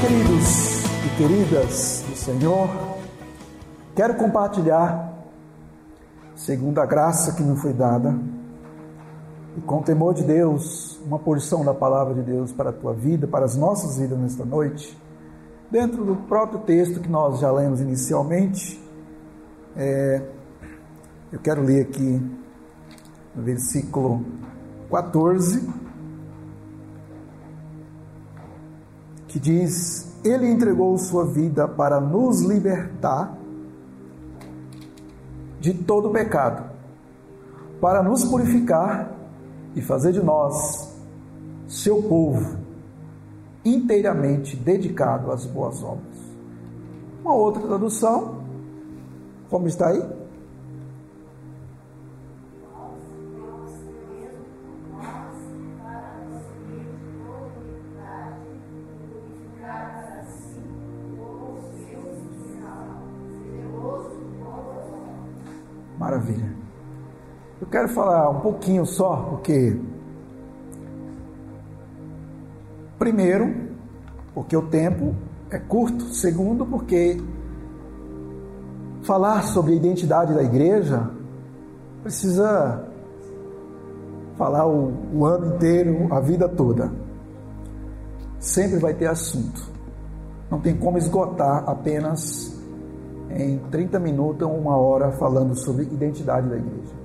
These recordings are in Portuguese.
Queridos e queridas do Senhor, quero compartilhar, segundo a graça que me foi dada, e com temor de Deus, uma porção da palavra de Deus para a tua vida, para as nossas vidas nesta noite, dentro do próprio texto que nós já lemos inicialmente. É, eu quero ler aqui no versículo 14, que diz: Ele entregou sua vida para nos libertar de todo pecado, para nos purificar e fazer de nós seu povo inteiramente dedicado às boas obras. Uma outra tradução, como está aí? Quero falar um pouquinho só, porque primeiro, porque o tempo é curto, segundo, porque falar sobre a identidade da igreja precisa falar o, o ano inteiro, a vida toda. Sempre vai ter assunto. Não tem como esgotar apenas em 30 minutos ou uma hora falando sobre identidade da igreja.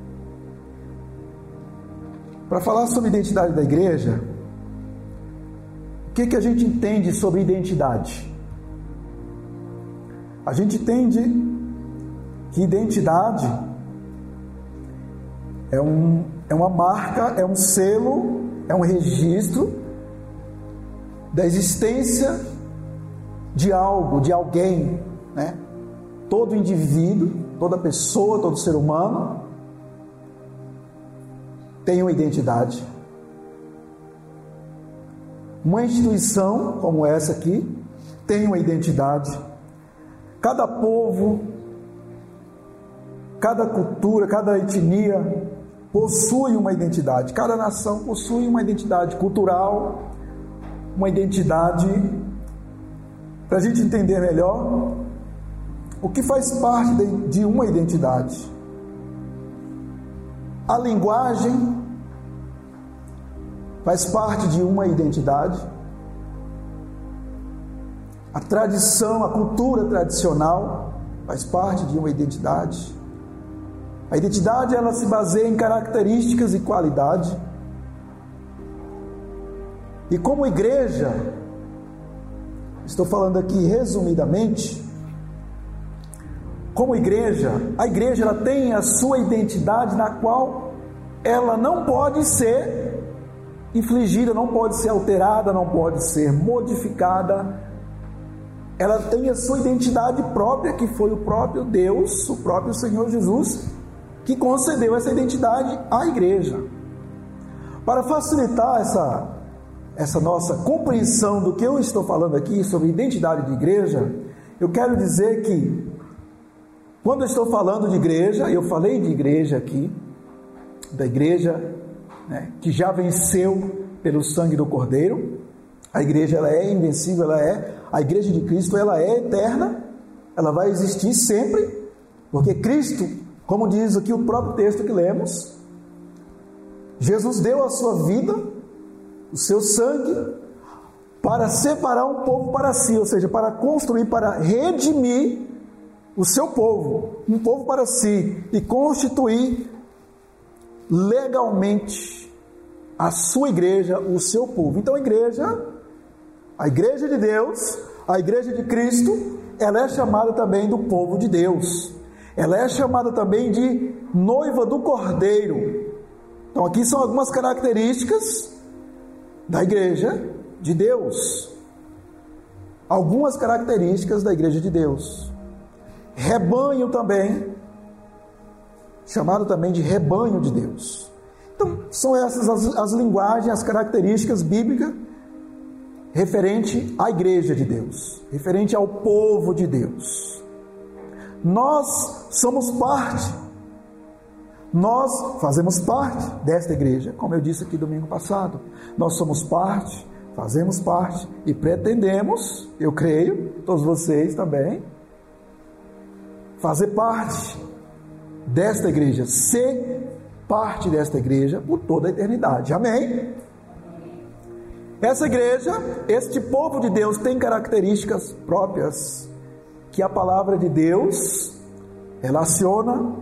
Para falar sobre identidade da igreja, o que, que a gente entende sobre identidade? A gente entende que identidade é, um, é uma marca, é um selo, é um registro da existência de algo, de alguém, né? Todo indivíduo, toda pessoa, todo ser humano tem uma identidade. Uma instituição como essa aqui tem uma identidade. Cada povo, cada cultura, cada etnia possui uma identidade. Cada nação possui uma identidade cultural, uma identidade. Para a gente entender melhor, o que faz parte de uma identidade? A linguagem faz parte de uma identidade. A tradição, a cultura tradicional faz parte de uma identidade. A identidade ela se baseia em características e qualidade. E como igreja, estou falando aqui resumidamente, como igreja, a igreja ela tem a sua identidade na qual ela não pode ser infligida, não pode ser alterada, não pode ser modificada. Ela tem a sua identidade própria, que foi o próprio Deus, o próprio Senhor Jesus, que concedeu essa identidade à igreja. Para facilitar essa, essa nossa compreensão do que eu estou falando aqui sobre identidade de igreja, eu quero dizer que quando eu estou falando de igreja, eu falei de igreja aqui, da igreja né, que já venceu pelo sangue do Cordeiro. A igreja ela é invencível, ela é a igreja de Cristo, ela é eterna, ela vai existir sempre, porque Cristo, como diz aqui o próprio texto que lemos, Jesus deu a sua vida, o seu sangue, para separar um povo para si, ou seja, para construir, para redimir o seu povo, um povo para si, e constituir legalmente a sua igreja, o seu povo. Então a igreja, a igreja de Deus, a igreja de Cristo, ela é chamada também do povo de Deus. Ela é chamada também de noiva do Cordeiro. Então aqui são algumas características da igreja de Deus. Algumas características da igreja de Deus rebanho também, chamado também de rebanho de Deus. Então, são essas as, as linguagens, as características bíblicas referente à igreja de Deus, referente ao povo de Deus. Nós somos parte Nós fazemos parte desta igreja, como eu disse aqui domingo passado. Nós somos parte, fazemos parte e pretendemos, eu creio, todos vocês também, fazer parte desta igreja, ser parte desta igreja por toda a eternidade. Amém? Essa igreja, este povo de Deus tem características próprias que a palavra de Deus relaciona,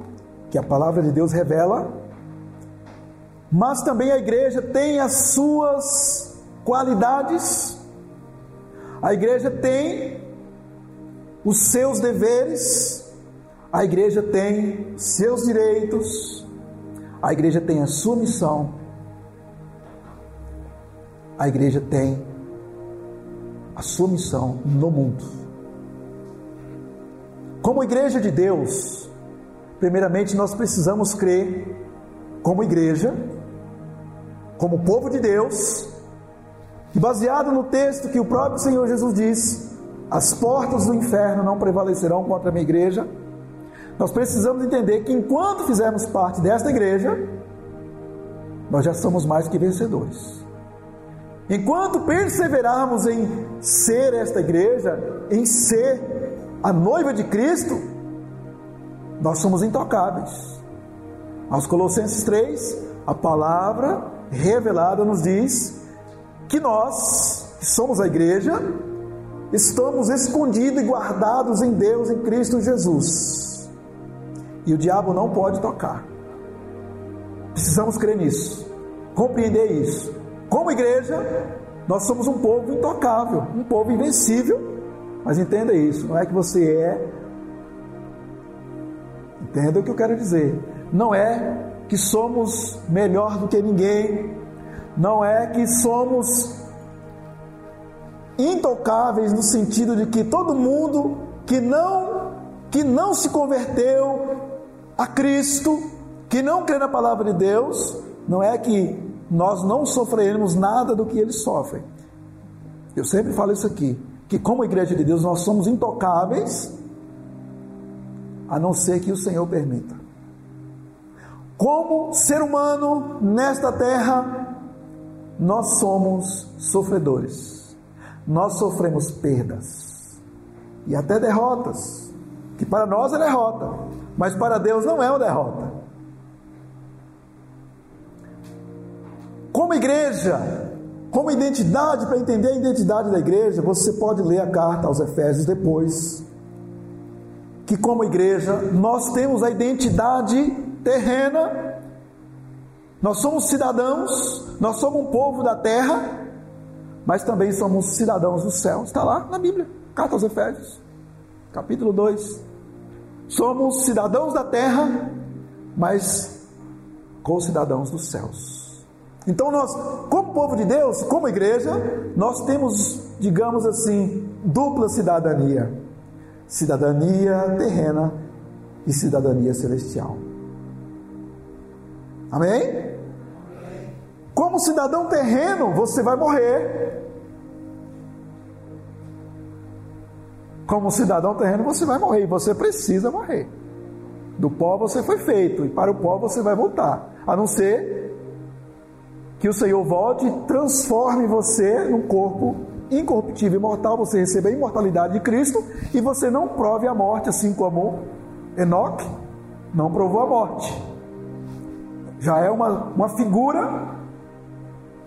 que a palavra de Deus revela, mas também a igreja tem as suas qualidades, a igreja tem os seus deveres, a igreja tem seus direitos, a igreja tem a sua missão, a igreja tem a sua missão no mundo. Como igreja de Deus, primeiramente nós precisamos crer, como igreja, como povo de Deus, e baseado no texto que o próprio Senhor Jesus disse: as portas do inferno não prevalecerão contra a minha igreja nós precisamos entender que enquanto fizermos parte desta igreja, nós já somos mais que vencedores. Enquanto perseverarmos em ser esta igreja, em ser a noiva de Cristo, nós somos intocáveis. Aos Colossenses 3, a palavra revelada nos diz que nós, que somos a igreja, estamos escondidos e guardados em Deus, em Cristo Jesus. E o diabo não pode tocar. Precisamos crer nisso, compreender isso. Como igreja, nós somos um povo intocável, um povo invencível. Mas entenda isso, não é que você é. Entenda o que eu quero dizer. Não é que somos melhor do que ninguém. Não é que somos intocáveis no sentido de que todo mundo que não que não se converteu a Cristo, que não crê na palavra de Deus, não é que nós não sofreremos nada do que eles sofrem. Eu sempre falo isso aqui, que como igreja de Deus nós somos intocáveis, a não ser que o Senhor permita. Como ser humano nesta terra, nós somos sofredores. Nós sofremos perdas e até derrotas, que para nós é derrota, mas para Deus não é uma derrota. Como igreja, como identidade, para entender a identidade da igreja, você pode ler a carta aos Efésios depois. Que como igreja, nós temos a identidade terrena, nós somos cidadãos, nós somos um povo da terra, mas também somos cidadãos do céu. Está lá na Bíblia, carta aos Efésios, capítulo 2. Somos cidadãos da terra, mas co-cidadãos dos céus. Então nós, como povo de Deus, como igreja, nós temos, digamos assim, dupla cidadania: cidadania terrena e cidadania celestial. Amém? Como cidadão terreno, você vai morrer. Como cidadão terreno, você vai morrer e você precisa morrer. Do pó você foi feito e para o pó você vai voltar. A não ser que o Senhor volte e transforme você num corpo incorruptível, imortal, você receba a imortalidade de Cristo e você não prove a morte, assim como Enoque não provou a morte. Já é uma, uma figura,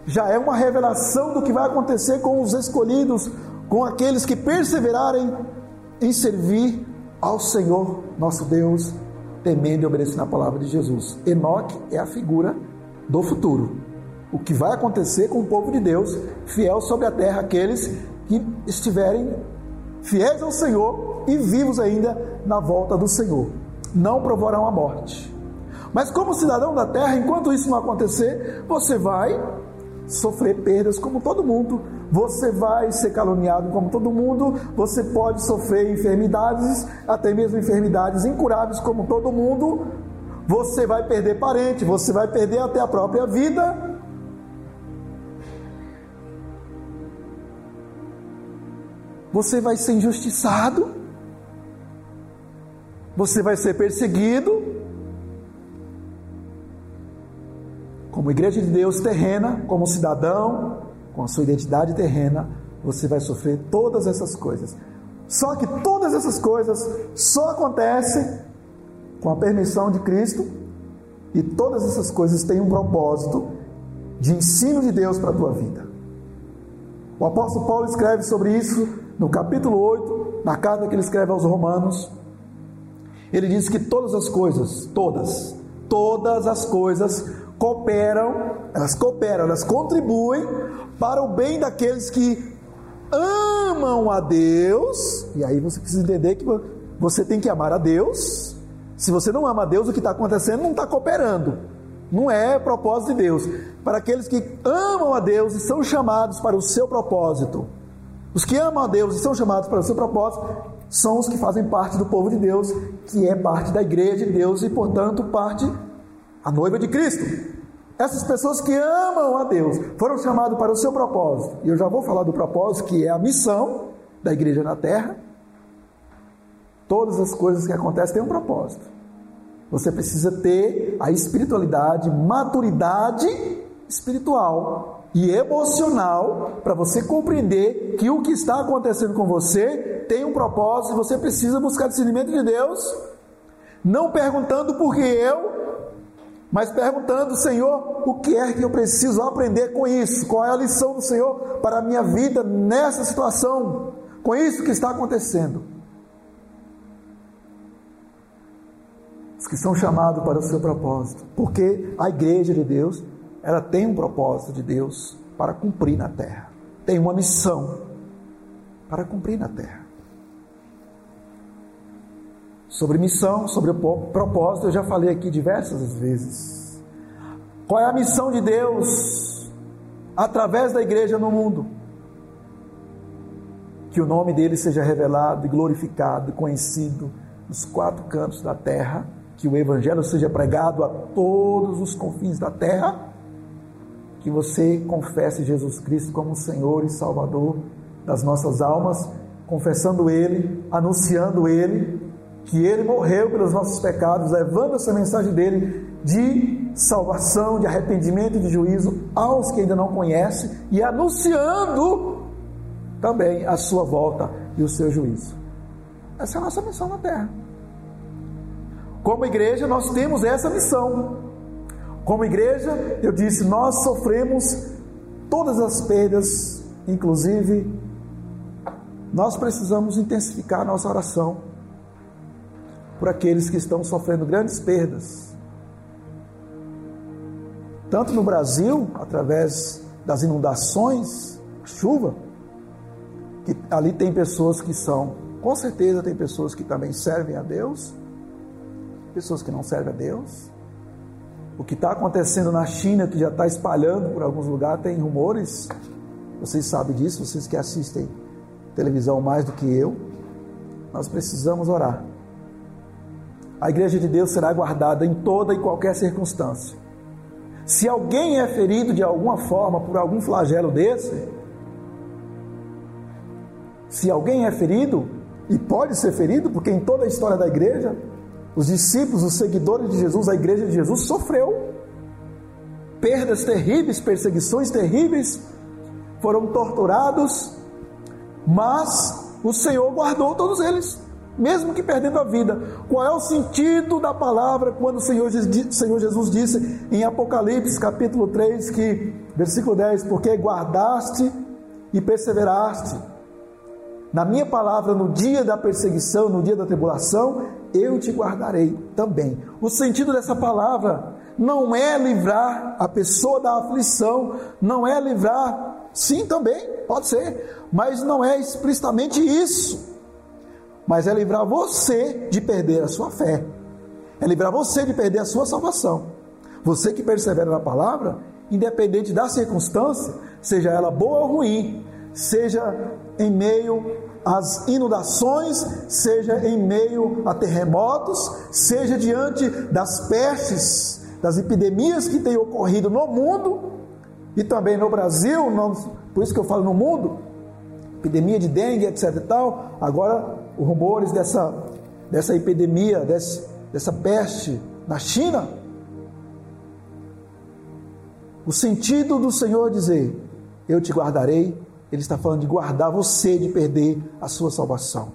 já é uma revelação do que vai acontecer com os escolhidos, com aqueles que perseverarem em servir ao Senhor nosso Deus, temendo e obedecendo a palavra de Jesus. Enoque é a figura do futuro. O que vai acontecer com o povo de Deus, fiel sobre a terra, aqueles que estiverem fiéis ao Senhor e vivos ainda na volta do Senhor. Não provarão a morte. Mas como cidadão da terra, enquanto isso não acontecer, você vai sofrer perdas como todo mundo, você vai ser caluniado como todo mundo, você pode sofrer enfermidades, até mesmo enfermidades incuráveis como todo mundo, você vai perder parente, você vai perder até a própria vida. Você vai ser injustiçado, você vai ser perseguido, como igreja de Deus terrena, como cidadão, com a sua identidade terrena, você vai sofrer todas essas coisas. Só que todas essas coisas só acontecem com a permissão de Cristo e todas essas coisas têm um propósito de ensino de Deus para a tua vida. O apóstolo Paulo escreve sobre isso no capítulo 8, na carta que ele escreve aos Romanos. Ele diz que todas as coisas, todas, todas as coisas cooperam, elas cooperam, elas contribuem para o bem daqueles que amam a Deus. E aí você precisa entender que você tem que amar a Deus. Se você não ama a Deus, o que está acontecendo não está cooperando. Não é propósito de Deus. Para aqueles que amam a Deus e são chamados para o seu propósito. Os que amam a Deus e são chamados para o seu propósito são os que fazem parte do povo de Deus, que é parte da igreja de Deus e, portanto, parte a noiva de Cristo. Essas pessoas que amam a Deus foram chamadas para o seu propósito. E eu já vou falar do propósito, que é a missão da igreja na terra. Todas as coisas que acontecem têm um propósito. Você precisa ter a espiritualidade, maturidade espiritual e emocional para você compreender que o que está acontecendo com você tem um propósito e você precisa buscar discernimento de Deus, não perguntando por que eu, mas perguntando, Senhor, o que é que eu preciso aprender com isso? Qual é a lição do Senhor para a minha vida nessa situação, com isso que está acontecendo? Os que são chamados para o seu propósito, porque a igreja de Deus, ela tem um propósito de Deus para cumprir na terra, tem uma missão para cumprir na terra. Sobre missão, sobre propósito, eu já falei aqui diversas vezes. Qual é a missão de Deus através da igreja no mundo? Que o nome dele seja revelado glorificado, conhecido nos quatro cantos da terra, que o evangelho seja pregado a todos os confins da terra, que você confesse Jesus Cristo como Senhor e Salvador das nossas almas, confessando ele, anunciando ele que ele morreu pelos nossos pecados, levando essa mensagem dele de salvação, de arrependimento e de juízo aos que ainda não conhecem e anunciando também a sua volta e o seu juízo. Essa é a nossa missão na terra. Como igreja, nós temos essa missão. Como igreja, eu disse, nós sofremos todas as perdas, inclusive, nós precisamos intensificar nossa oração por aqueles que estão sofrendo grandes perdas. Tanto no Brasil, através das inundações, chuva, que ali tem pessoas que são, com certeza tem pessoas que também servem a Deus, pessoas que não servem a Deus. O que está acontecendo na China, que já está espalhando por alguns lugares, tem rumores, vocês sabem disso, vocês que assistem televisão mais do que eu. Nós precisamos orar a igreja de Deus será guardada em toda e qualquer circunstância. Se alguém é ferido de alguma forma por algum flagelo desse, se alguém é ferido, e pode ser ferido, porque em toda a história da igreja, os discípulos, os seguidores de Jesus, a igreja de Jesus sofreu perdas terríveis, perseguições terríveis, foram torturados, mas o Senhor guardou todos eles mesmo que perdendo a vida. Qual é o sentido da palavra quando o Senhor, Senhor Jesus disse em Apocalipse capítulo 3, que, versículo 10, porque guardaste e perseveraste na minha palavra no dia da perseguição, no dia da tribulação, eu te guardarei também. O sentido dessa palavra não é livrar a pessoa da aflição, não é livrar, sim também, pode ser, mas não é explicitamente isso mas é livrar você de perder a sua fé, é livrar você de perder a sua salvação. Você que persevera na palavra, independente da circunstância, seja ela boa ou ruim, seja em meio às inundações, seja em meio a terremotos, seja diante das pestes, das epidemias que têm ocorrido no mundo e também no Brasil, por isso que eu falo no mundo, epidemia de dengue, etc e tal, agora os rumores dessa, dessa epidemia, desse, dessa peste na China. O sentido do Senhor dizer: Eu te guardarei, Ele está falando de guardar você de perder a sua salvação.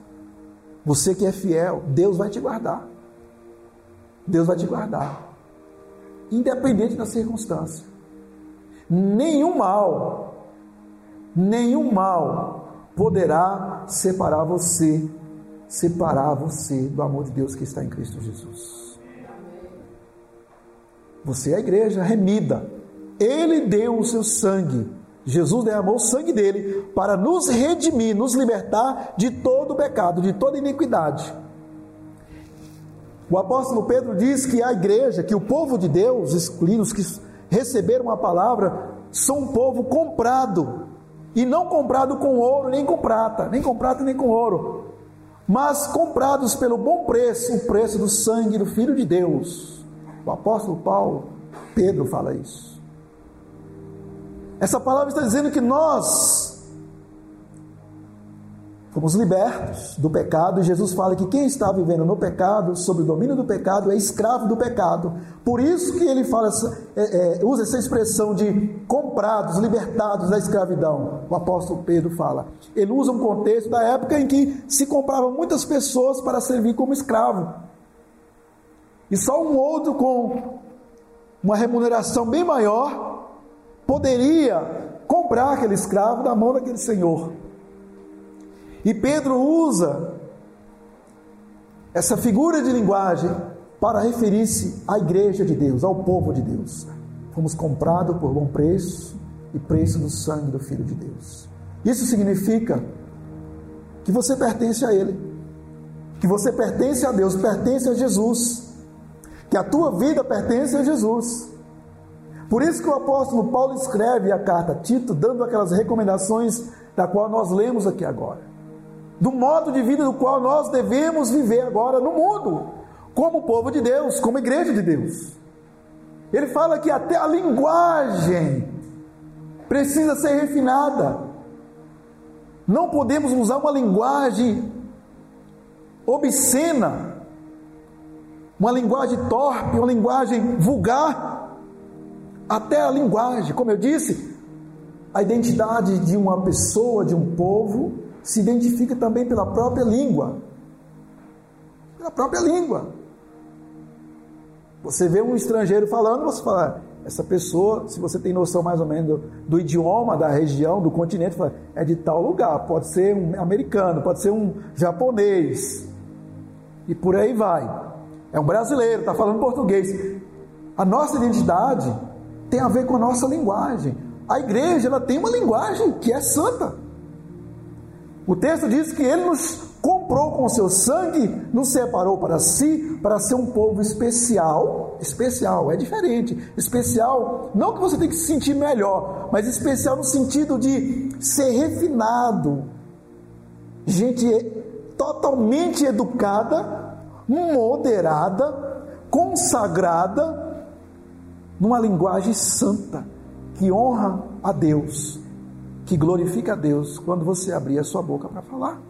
Você que é fiel, Deus vai te guardar. Deus vai te guardar. Independente da circunstância. Nenhum mal, nenhum mal poderá separar você, separar você do amor de Deus que está em Cristo Jesus. Você é a igreja remida. Ele deu o seu sangue. Jesus derramou o sangue dele para nos redimir, nos libertar de todo o pecado, de toda iniquidade. O apóstolo Pedro diz que a igreja, que o povo de Deus, escolhidos que receberam a palavra, são um povo comprado. E não comprado com ouro, nem com prata, nem com prata, nem com ouro, mas comprados pelo bom preço, o preço do sangue do Filho de Deus. O apóstolo Paulo, Pedro fala isso. Essa palavra está dizendo que nós fomos libertos do pecado, e Jesus fala que quem está vivendo no pecado, sob o domínio do pecado, é escravo do pecado. Por isso que ele fala, é, é, usa essa expressão de comprados, libertados da escravidão. O apóstolo Pedro fala. Ele usa um contexto da época em que se compravam muitas pessoas para servir como escravo. E só um outro com uma remuneração bem maior poderia comprar aquele escravo da mão daquele senhor. E Pedro usa essa figura de linguagem para referir-se à igreja de Deus, ao povo de Deus. Fomos comprados por bom preço e preço do sangue do Filho de Deus. Isso significa que você pertence a Ele, que você pertence a Deus, pertence a Jesus, que a tua vida pertence a Jesus. Por isso que o apóstolo Paulo escreve a carta a Tito, dando aquelas recomendações da qual nós lemos aqui agora do modo de vida do qual nós devemos viver agora no mundo, como povo de Deus, como igreja de Deus. Ele fala que até a linguagem precisa ser refinada. Não podemos usar uma linguagem obscena, uma linguagem torpe, uma linguagem vulgar. Até a linguagem, como eu disse, a identidade de uma pessoa, de um povo, se identifica também pela própria língua. Pela própria língua. Você vê um estrangeiro falando, você fala, essa pessoa, se você tem noção mais ou menos do, do idioma da região, do continente, fala, é de tal lugar. Pode ser um americano, pode ser um japonês. E por aí vai. É um brasileiro, está falando português. A nossa identidade tem a ver com a nossa linguagem. A igreja ela tem uma linguagem que é santa. O texto diz que ele nos comprou com seu sangue, nos separou para si, para ser um povo especial. Especial, é diferente. Especial, não que você tenha que se sentir melhor, mas especial no sentido de ser refinado. Gente totalmente educada, moderada, consagrada, numa linguagem santa, que honra a Deus que glorifica a Deus quando você abrir a sua boca para falar.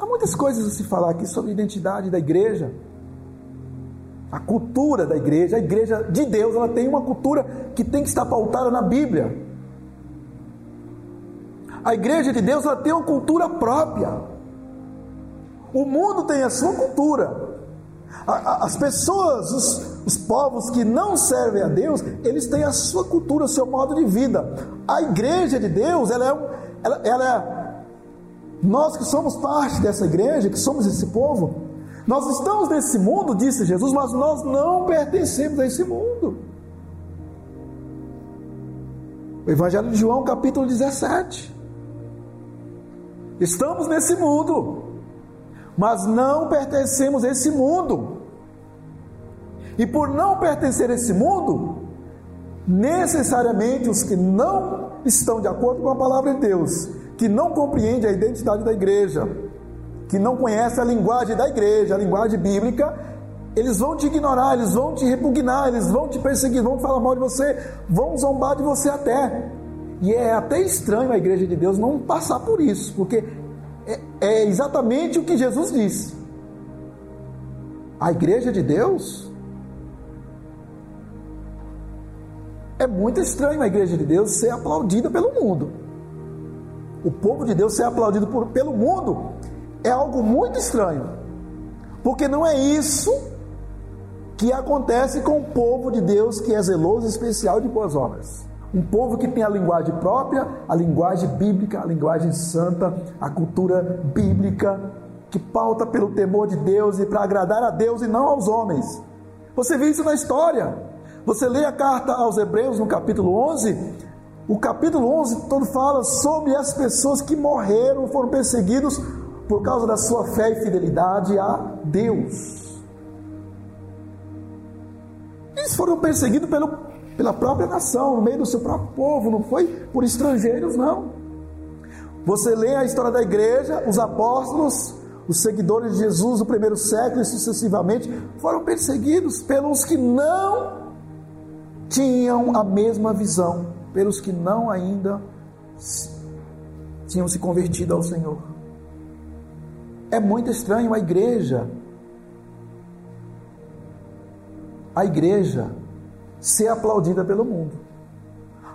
Há muitas coisas a se falar aqui sobre a identidade da igreja, a cultura da igreja. A igreja de Deus ela tem uma cultura que tem que estar pautada na Bíblia. A igreja de Deus ela tem uma cultura própria. O mundo tem a sua cultura. As pessoas, os, os, povos que não servem a Deus, eles têm a sua cultura, o seu modo de vida. A igreja de Deus, ela é, ela, ela é, nós que somos parte dessa igreja, que somos esse povo, nós estamos nesse mundo, disse Jesus, mas nós não pertencemos a esse mundo. O Evangelho de João, capítulo 17. Estamos nesse mundo mas não pertencemos a esse mundo. E por não pertencer a esse mundo, necessariamente os que não estão de acordo com a palavra de Deus, que não compreendem a identidade da igreja, que não conhecem a linguagem da igreja, a linguagem bíblica, eles vão te ignorar, eles vão te repugnar, eles vão te perseguir, vão falar mal de você, vão zombar de você até. E é até estranho a igreja de Deus não passar por isso, porque é, é exatamente o que Jesus disse. A igreja de Deus É muito estranho a igreja de Deus ser aplaudida pelo mundo. O povo de Deus ser aplaudido por, pelo mundo é algo muito estranho. Porque não é isso que acontece com o povo de Deus que é zeloso e especial de boas obras. Um povo que tem a linguagem própria, a linguagem bíblica, a linguagem santa, a cultura bíblica, que pauta pelo temor de Deus e para agradar a Deus e não aos homens. Você vê isso na história. Você lê a carta aos Hebreus no capítulo 11, o capítulo 11 todo fala sobre as pessoas que morreram, foram perseguidos por causa da sua fé e fidelidade a Deus. Eles foram perseguidos pelo, pela própria nação, no meio do seu próprio povo, não foi por estrangeiros, não. Você lê a história da igreja, os apóstolos, os seguidores de Jesus do primeiro século e sucessivamente foram perseguidos pelos que não tinham a mesma visão, pelos que não ainda tinham se convertido ao Senhor. É muito estranho a igreja a igreja ser aplaudida pelo mundo.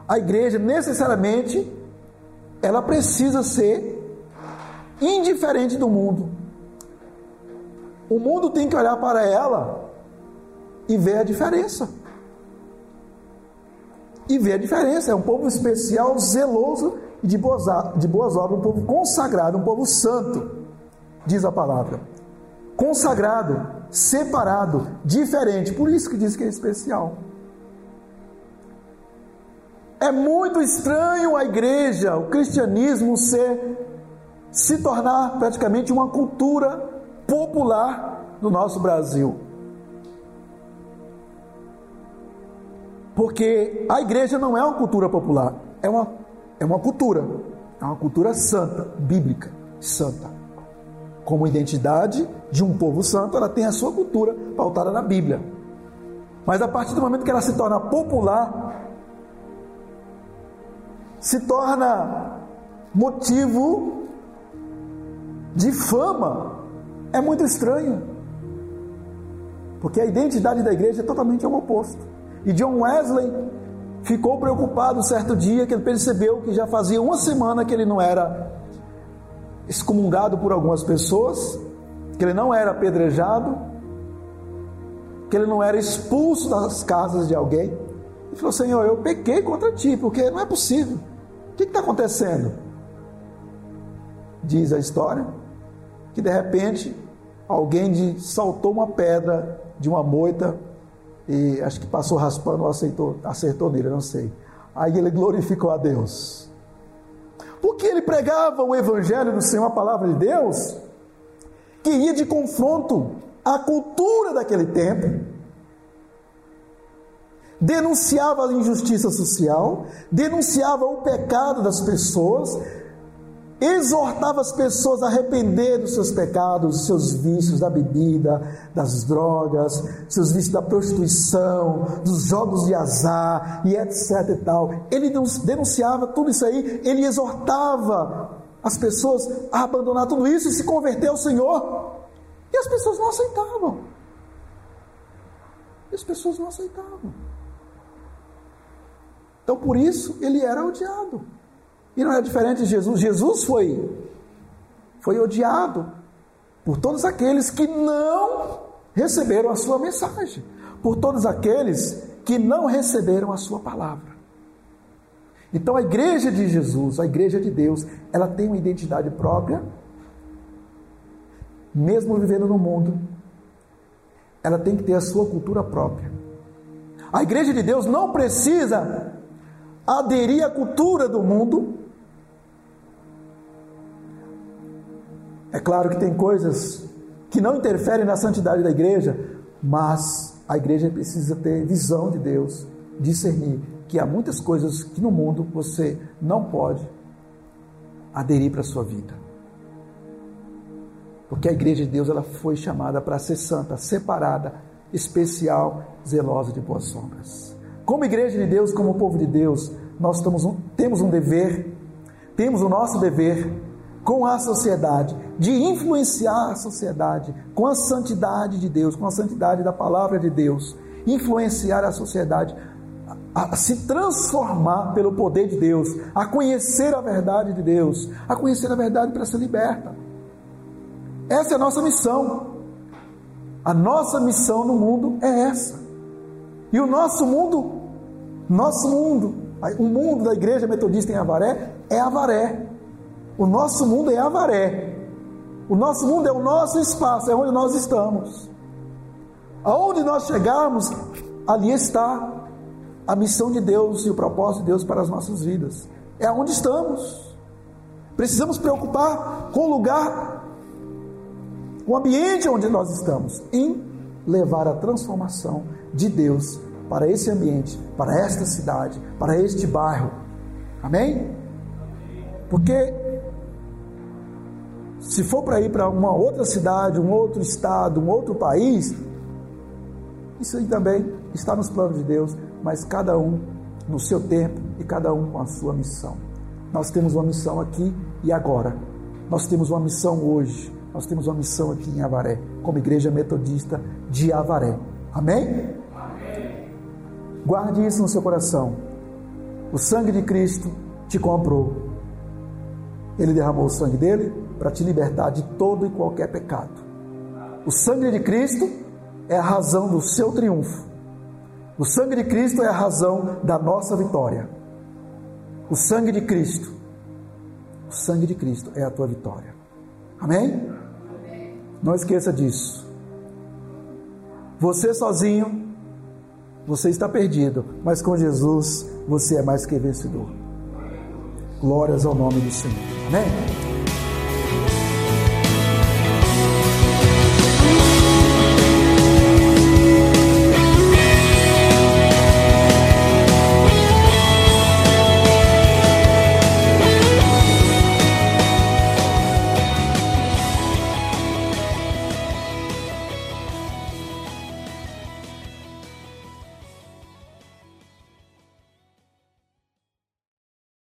A igreja necessariamente ela precisa ser indiferente do mundo. O mundo tem que olhar para ela e ver a diferença. E ver a diferença. É um povo especial, zeloso e de boas, de boas obras, um povo consagrado, um povo santo, diz a palavra. Consagrado, separado, diferente. Por isso que diz que é especial. É muito estranho a igreja, o cristianismo ser se tornar praticamente uma cultura popular no nosso Brasil. Porque a igreja não é uma cultura popular, é uma, é uma cultura, é uma cultura santa, bíblica, santa. Como identidade de um povo santo, ela tem a sua cultura pautada na Bíblia. Mas a partir do momento que ela se torna popular, se torna motivo de fama, é muito estranho. Porque a identidade da igreja é totalmente o oposto. E John Wesley ficou preocupado certo dia que ele percebeu que já fazia uma semana que ele não era excomungado por algumas pessoas, que ele não era apedrejado, que ele não era expulso das casas de alguém. Ele falou: Senhor, eu pequei contra ti, porque não é possível. O que está acontecendo? Diz a história que de repente alguém saltou uma pedra de uma moita e acho que passou raspando ou aceitou, acertou nele, não sei. Aí ele glorificou a Deus. Porque ele pregava o evangelho do Senhor, a palavra de Deus, que ia de confronto à cultura daquele tempo, denunciava a injustiça social, denunciava o pecado das pessoas, exortava as pessoas a arrepender dos seus pecados, dos seus vícios da bebida, das drogas, seus vícios da prostituição, dos jogos de azar e etc e tal. Ele denunciava tudo isso aí, ele exortava as pessoas a abandonar tudo isso e se converter ao Senhor. E as pessoas não aceitavam. E as pessoas não aceitavam. Então por isso ele era odiado. E não é diferente de Jesus. Jesus foi, foi odiado por todos aqueles que não receberam a sua mensagem, por todos aqueles que não receberam a sua palavra. Então a igreja de Jesus, a igreja de Deus, ela tem uma identidade própria, mesmo vivendo no mundo, ela tem que ter a sua cultura própria. A igreja de Deus não precisa aderir à cultura do mundo, É claro que tem coisas que não interferem na santidade da igreja, mas a igreja precisa ter visão de Deus, discernir que há muitas coisas que no mundo você não pode aderir para a sua vida. Porque a igreja de Deus ela foi chamada para ser santa, separada, especial, zelosa de boas sombras. Como igreja de Deus, como povo de Deus, nós um, temos um dever, temos o nosso dever com a sociedade, de influenciar a sociedade com a santidade de Deus, com a santidade da palavra de Deus, influenciar a sociedade a se transformar pelo poder de Deus, a conhecer a verdade de Deus, a conhecer a verdade para ser liberta. Essa é a nossa missão. A nossa missão no mundo é essa. E o nosso mundo, nosso mundo, o mundo da igreja metodista em Avaré é Avaré. O nosso mundo é Avaré. O nosso mundo é o nosso espaço, é onde nós estamos. Aonde nós chegarmos, ali está a missão de Deus e o propósito de Deus para as nossas vidas. É onde estamos. Precisamos preocupar com o lugar, o ambiente onde nós estamos, em levar a transformação de Deus para esse ambiente, para esta cidade, para este bairro. Amém? Porque se for para ir para uma outra cidade, um outro estado, um outro país, isso aí também está nos planos de Deus, mas cada um no seu tempo e cada um com a sua missão. Nós temos uma missão aqui e agora. Nós temos uma missão hoje. Nós temos uma missão aqui em Avaré, como Igreja Metodista de Avaré. Amém? Amém. Guarde isso no seu coração. O sangue de Cristo te comprou. Ele derramou o sangue dele para te libertar de todo e qualquer pecado. O sangue de Cristo é a razão do seu triunfo. O sangue de Cristo é a razão da nossa vitória. O sangue de Cristo, o sangue de Cristo é a tua vitória. Amém? Não esqueça disso. Você sozinho, você está perdido, mas com Jesus você é mais que vencedor. Glórias ao nome do Senhor. Amém?